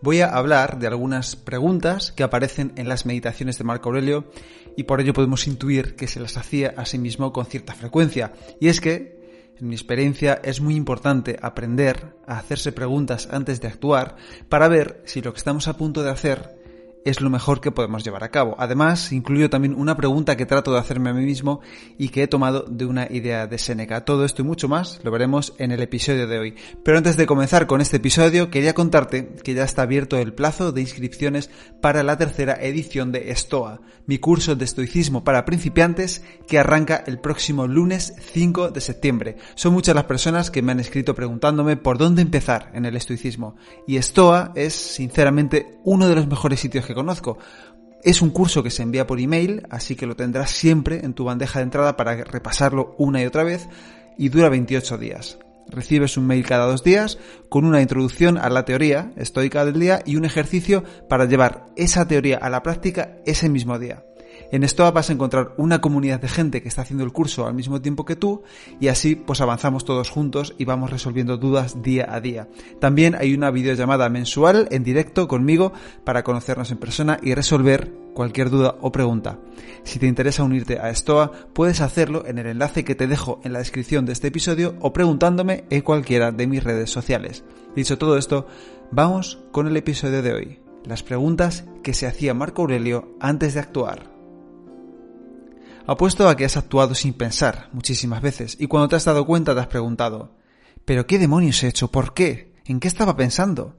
voy a hablar de algunas preguntas que aparecen en las meditaciones de Marco Aurelio y por ello podemos intuir que se las hacía a sí mismo con cierta frecuencia. Y es que, en mi experiencia, es muy importante aprender a hacerse preguntas antes de actuar para ver si lo que estamos a punto de hacer es lo mejor que podemos llevar a cabo. Además, incluyo también una pregunta que trato de hacerme a mí mismo y que he tomado de una idea de Seneca. Todo esto y mucho más lo veremos en el episodio de hoy. Pero antes de comenzar con este episodio, quería contarte que ya está abierto el plazo de inscripciones para la tercera edición de Estoa, mi curso de estoicismo para principiantes que arranca el próximo lunes 5 de septiembre. Son muchas las personas que me han escrito preguntándome por dónde empezar en el estoicismo y Estoa es sinceramente uno de los mejores sitios que Es un curso que se envía por email, así que lo tendrás siempre en tu bandeja de entrada para repasarlo una y otra vez y dura 28 días. Recibes un mail cada dos días con una introducción a la teoría estoica del día y un ejercicio para llevar esa teoría a la práctica ese mismo día. En esto vas a encontrar una comunidad de gente que está haciendo el curso al mismo tiempo que tú y así pues avanzamos todos juntos y vamos resolviendo dudas día a día. También hay una videollamada mensual en directo conmigo para conocernos en persona y resolver cualquier duda o pregunta. Si te interesa unirte a Stoa, puedes hacerlo en el enlace que te dejo en la descripción de este episodio o preguntándome en cualquiera de mis redes sociales. Dicho todo esto, vamos con el episodio de hoy. Las preguntas que se hacía Marco Aurelio antes de actuar. Apuesto a que has actuado sin pensar muchísimas veces y cuando te has dado cuenta te has preguntado, ¿pero qué demonios he hecho? ¿Por qué? ¿En qué estaba pensando?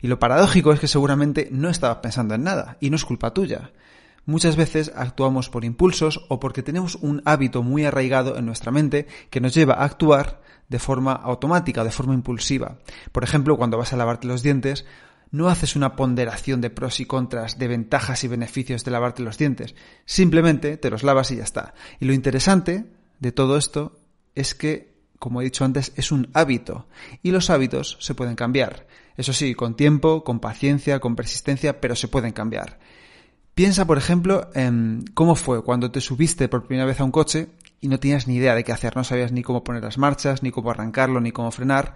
Y lo paradójico es que seguramente no estabas pensando en nada y no es culpa tuya. Muchas veces actuamos por impulsos o porque tenemos un hábito muy arraigado en nuestra mente que nos lleva a actuar de forma automática, de forma impulsiva. Por ejemplo, cuando vas a lavarte los dientes, no haces una ponderación de pros y contras, de ventajas y beneficios de lavarte los dientes. Simplemente te los lavas y ya está. Y lo interesante de todo esto es que, como he dicho antes, es un hábito. Y los hábitos se pueden cambiar. Eso sí, con tiempo, con paciencia, con persistencia, pero se pueden cambiar. Piensa, por ejemplo, en cómo fue cuando te subiste por primera vez a un coche y no tenías ni idea de qué hacer, no sabías ni cómo poner las marchas, ni cómo arrancarlo, ni cómo frenar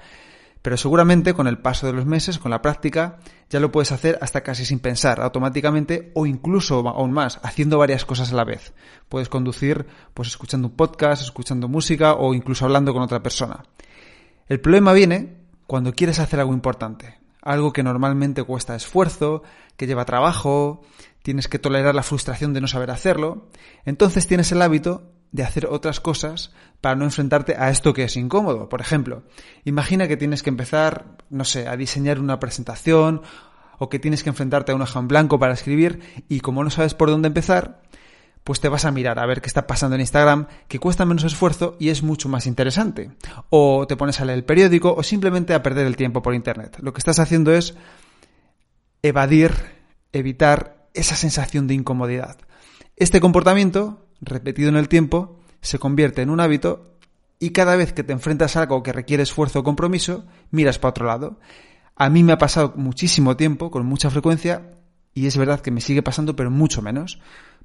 pero seguramente con el paso de los meses, con la práctica, ya lo puedes hacer hasta casi sin pensar, automáticamente o incluso aún más, haciendo varias cosas a la vez. Puedes conducir pues escuchando un podcast, escuchando música o incluso hablando con otra persona. El problema viene cuando quieres hacer algo importante, algo que normalmente cuesta esfuerzo, que lleva trabajo, tienes que tolerar la frustración de no saber hacerlo, entonces tienes el hábito de hacer otras cosas para no enfrentarte a esto que es incómodo. Por ejemplo, imagina que tienes que empezar, no sé, a diseñar una presentación o que tienes que enfrentarte a un hoja en blanco para escribir y como no sabes por dónde empezar, pues te vas a mirar a ver qué está pasando en Instagram, que cuesta menos esfuerzo y es mucho más interesante. O te pones a leer el periódico o simplemente a perder el tiempo por Internet. Lo que estás haciendo es evadir, evitar esa sensación de incomodidad. Este comportamiento repetido en el tiempo, se convierte en un hábito y cada vez que te enfrentas a algo que requiere esfuerzo o compromiso, miras para otro lado. A mí me ha pasado muchísimo tiempo, con mucha frecuencia, y es verdad que me sigue pasando, pero mucho menos.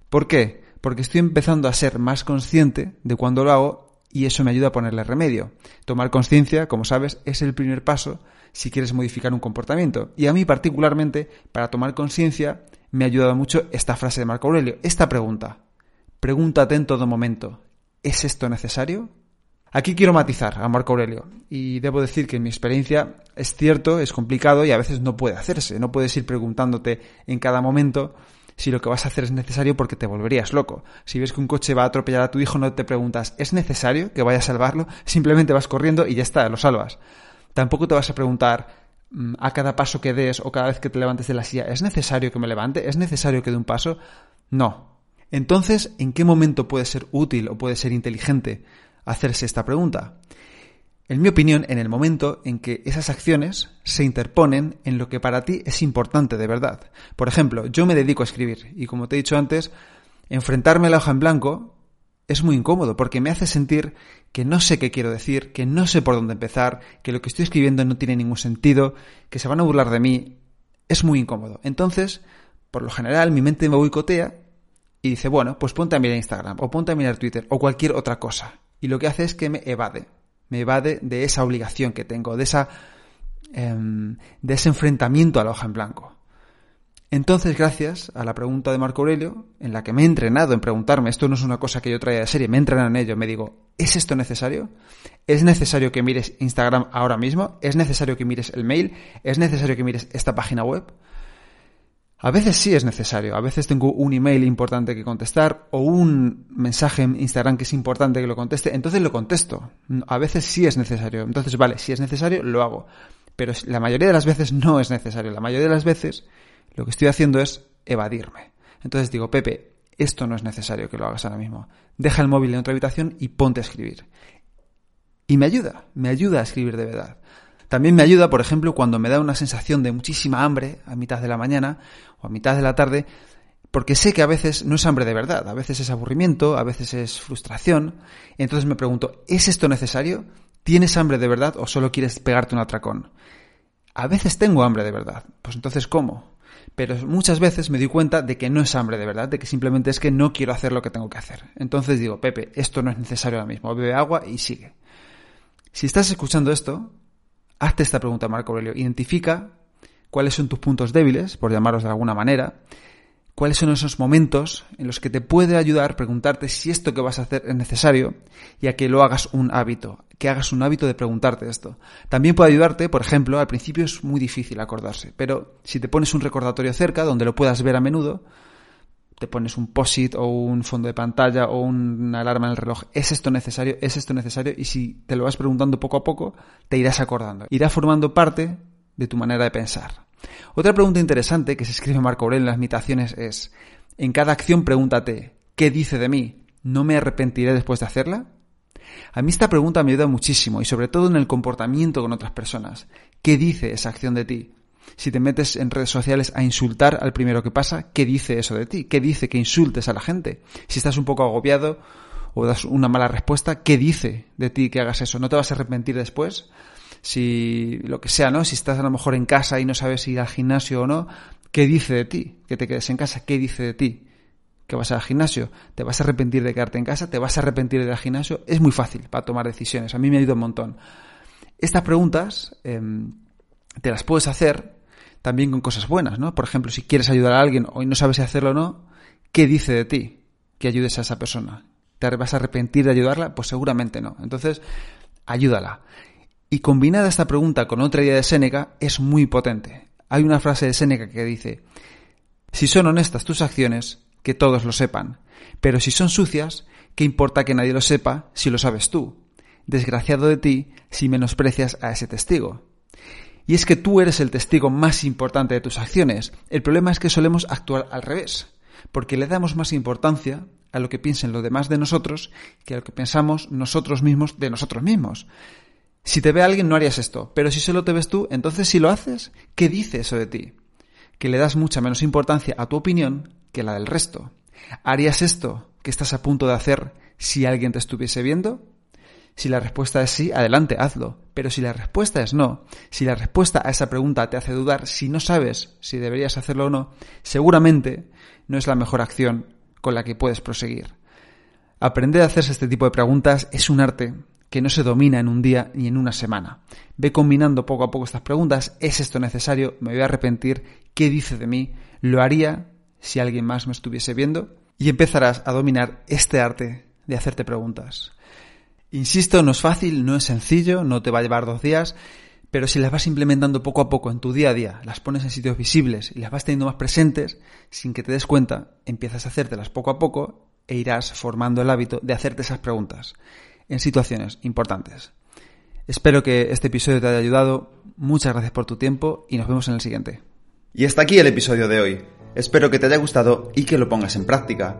¿Por qué? Porque estoy empezando a ser más consciente de cuando lo hago y eso me ayuda a ponerle remedio. Tomar conciencia, como sabes, es el primer paso si quieres modificar un comportamiento. Y a mí particularmente, para tomar conciencia, me ha ayudado mucho esta frase de Marco Aurelio, esta pregunta. Pregúntate en todo momento, ¿es esto necesario? Aquí quiero matizar a Marco Aurelio y debo decir que en mi experiencia es cierto, es complicado y a veces no puede hacerse. No puedes ir preguntándote en cada momento si lo que vas a hacer es necesario porque te volverías loco. Si ves que un coche va a atropellar a tu hijo no te preguntas ¿es necesario que vaya a salvarlo? Simplemente vas corriendo y ya está, lo salvas. Tampoco te vas a preguntar mm, a cada paso que des o cada vez que te levantes de la silla ¿es necesario que me levante? ¿Es necesario que dé un paso? No, entonces, ¿en qué momento puede ser útil o puede ser inteligente hacerse esta pregunta? en mi opinión, en el momento en que esas acciones se interponen en lo que para ti es importante de verdad. Por ejemplo, yo me dedico a escribir y como te he dicho antes, enfrentarme a la hoja en blanco es muy incómodo porque me hace sentir que no sé qué quiero decir, que no sé por dónde empezar, que lo que estoy escribiendo no tiene ningún sentido, que se van a burlar de mí. Es muy incómodo. Entonces, por lo general, mi mente me boicotea y dice, bueno, pues ponte a mirar Instagram o ponte a mirar Twitter o cualquier otra cosa. Y lo que hace es que me evade me evade de esa obligación que tengo, de, esa, em, de ese enfrentamiento a la hoja en blanco. Entonces, gracias a la pregunta de Marco Aurelio, en la que me he entrenado en preguntarme, esto no es una cosa que yo traía de serie, me he entrenado en ello, me digo, ¿es esto necesario? ¿Es necesario que mires Instagram ahora mismo? ¿Es necesario que mires el mail? ¿Es necesario que mires esta página web? A veces sí es necesario, a veces tengo un email importante que contestar o un mensaje en Instagram que es importante que lo conteste, entonces lo contesto. A veces sí es necesario, entonces vale, si es necesario lo hago. Pero la mayoría de las veces no es necesario, la mayoría de las veces lo que estoy haciendo es evadirme. Entonces digo, Pepe, esto no es necesario que lo hagas ahora mismo. Deja el móvil en otra habitación y ponte a escribir. Y me ayuda, me ayuda a escribir de verdad. También me ayuda, por ejemplo, cuando me da una sensación de muchísima hambre a mitad de la mañana o a mitad de la tarde, porque sé que a veces no es hambre de verdad, a veces es aburrimiento, a veces es frustración. Entonces me pregunto, ¿es esto necesario? ¿Tienes hambre de verdad o solo quieres pegarte un atracón? A veces tengo hambre de verdad, pues entonces ¿cómo? Pero muchas veces me doy cuenta de que no es hambre de verdad, de que simplemente es que no quiero hacer lo que tengo que hacer. Entonces digo, Pepe, esto no es necesario ahora mismo, bebe agua y sigue. Si estás escuchando esto, hazte esta pregunta, Marco Aurelio. Identifica cuáles son tus puntos débiles, por llamarlos de alguna manera, cuáles son esos momentos en los que te puede ayudar preguntarte si esto que vas a hacer es necesario y a que lo hagas un hábito, que hagas un hábito de preguntarte esto. También puede ayudarte, por ejemplo, al principio es muy difícil acordarse, pero si te pones un recordatorio cerca donde lo puedas ver a menudo, te pones un POSIT o un fondo de pantalla o una alarma en el reloj. ¿Es esto necesario? ¿Es esto necesario? Y si te lo vas preguntando poco a poco, te irás acordando. Irá formando parte de tu manera de pensar. Otra pregunta interesante que se escribe Marco Aurelio en las meditaciones es, en cada acción pregúntate, ¿qué dice de mí? ¿No me arrepentiré después de hacerla? A mí esta pregunta me ayuda muchísimo y sobre todo en el comportamiento con otras personas. ¿Qué dice esa acción de ti? Si te metes en redes sociales a insultar al primero que pasa, ¿qué dice eso de ti? ¿Qué dice que insultes a la gente? Si estás un poco agobiado o das una mala respuesta, ¿qué dice de ti que hagas eso? ¿No te vas a arrepentir después? Si lo que sea, ¿no? Si estás a lo mejor en casa y no sabes ir al gimnasio o no, ¿qué dice de ti? Que te quedes en casa, ¿qué dice de ti? que vas al gimnasio, te vas a arrepentir de quedarte en casa, te vas a arrepentir de ir al gimnasio, es muy fácil para tomar decisiones. A mí me ha ido un montón. Estas preguntas em, te las puedes hacer también con cosas buenas, ¿no? Por ejemplo, si quieres ayudar a alguien y no sabes si hacerlo o no, ¿qué dice de ti que ayudes a esa persona? ¿Te vas a arrepentir de ayudarla? Pues seguramente no. Entonces, ayúdala. Y combinada esta pregunta con otra idea de Séneca es muy potente. Hay una frase de Séneca que dice, si son honestas tus acciones, que todos lo sepan, pero si son sucias, ¿qué importa que nadie lo sepa si lo sabes tú? Desgraciado de ti si menosprecias a ese testigo. Y es que tú eres el testigo más importante de tus acciones. El problema es que solemos actuar al revés, porque le damos más importancia a lo que piensen los demás de nosotros que a lo que pensamos nosotros mismos de nosotros mismos. Si te ve alguien no harías esto, pero si solo te ves tú, entonces si lo haces, ¿qué dice eso de ti? Que le das mucha menos importancia a tu opinión que la del resto. ¿Harías esto que estás a punto de hacer si alguien te estuviese viendo? Si la respuesta es sí, adelante, hazlo. Pero si la respuesta es no, si la respuesta a esa pregunta te hace dudar, si no sabes si deberías hacerlo o no, seguramente no es la mejor acción con la que puedes proseguir. Aprender a hacerse este tipo de preguntas es un arte que no se domina en un día ni en una semana. Ve combinando poco a poco estas preguntas. ¿Es esto necesario? ¿Me voy a arrepentir? ¿Qué dice de mí? ¿Lo haría si alguien más me estuviese viendo? Y empezarás a dominar este arte de hacerte preguntas. Insisto, no es fácil, no es sencillo, no te va a llevar dos días, pero si las vas implementando poco a poco en tu día a día, las pones en sitios visibles y las vas teniendo más presentes, sin que te des cuenta, empiezas a hacértelas poco a poco e irás formando el hábito de hacerte esas preguntas en situaciones importantes. Espero que este episodio te haya ayudado. Muchas gracias por tu tiempo y nos vemos en el siguiente. Y hasta aquí el episodio de hoy. Espero que te haya gustado y que lo pongas en práctica.